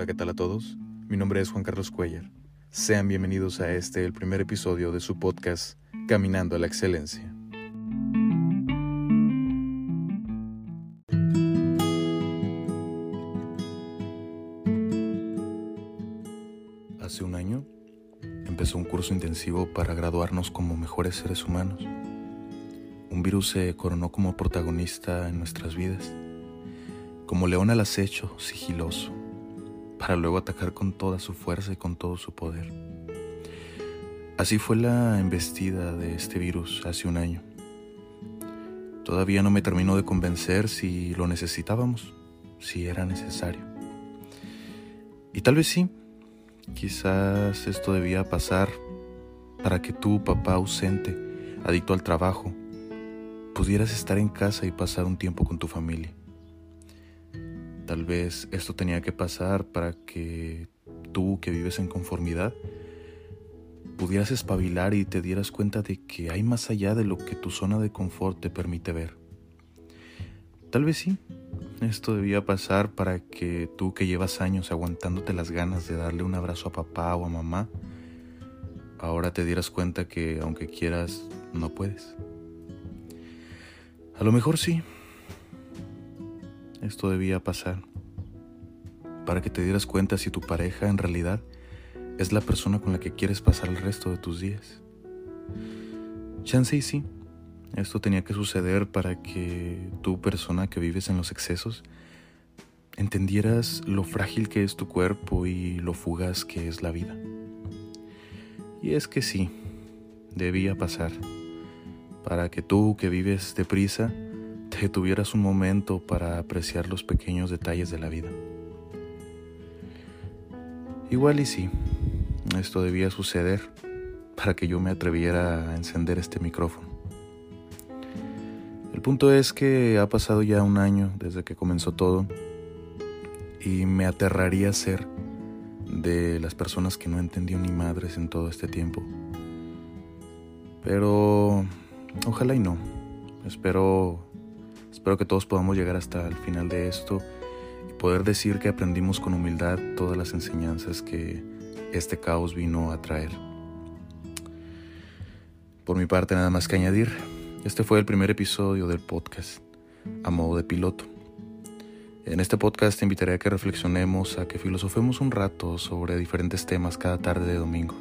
Hola, ¿qué tal a todos? Mi nombre es Juan Carlos Cuellar. Sean bienvenidos a este, el primer episodio de su podcast Caminando a la Excelencia. Hace un año empezó un curso intensivo para graduarnos como mejores seres humanos. Un virus se coronó como protagonista en nuestras vidas, como león al acecho, sigiloso, para luego atacar con toda su fuerza y con todo su poder. Así fue la embestida de este virus hace un año. Todavía no me terminó de convencer si lo necesitábamos, si era necesario. Y tal vez sí, Quizás esto debía pasar para que tú, papá ausente, adicto al trabajo, pudieras estar en casa y pasar un tiempo con tu familia. Tal vez esto tenía que pasar para que tú, que vives en conformidad, pudieras espabilar y te dieras cuenta de que hay más allá de lo que tu zona de confort te permite ver. Tal vez sí, esto debía pasar para que tú que llevas años aguantándote las ganas de darle un abrazo a papá o a mamá, ahora te dieras cuenta que aunque quieras, no puedes. A lo mejor sí. Esto debía pasar para que te dieras cuenta si tu pareja en realidad es la persona con la que quieres pasar el resto de tus días. Chance y sí. Esto tenía que suceder para que tú, persona que vives en los excesos, entendieras lo frágil que es tu cuerpo y lo fugaz que es la vida. Y es que sí, debía pasar, para que tú que vives deprisa, te tuvieras un momento para apreciar los pequeños detalles de la vida. Igual y sí, esto debía suceder para que yo me atreviera a encender este micrófono. El punto es que ha pasado ya un año desde que comenzó todo y me aterraría ser de las personas que no entendió ni madres en todo este tiempo. Pero ojalá y no. Espero espero que todos podamos llegar hasta el final de esto y poder decir que aprendimos con humildad todas las enseñanzas que este caos vino a traer. Por mi parte nada más que añadir. Este fue el primer episodio del podcast, a modo de piloto. En este podcast te invitaré a que reflexionemos, a que filosofemos un rato sobre diferentes temas cada tarde de domingo.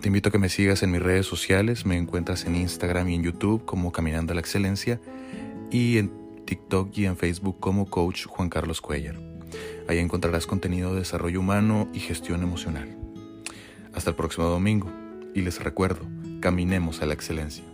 Te invito a que me sigas en mis redes sociales, me encuentras en Instagram y en YouTube como Caminando a la Excelencia y en TikTok y en Facebook como Coach Juan Carlos Cuellar. Ahí encontrarás contenido de desarrollo humano y gestión emocional. Hasta el próximo domingo y les recuerdo, caminemos a la excelencia.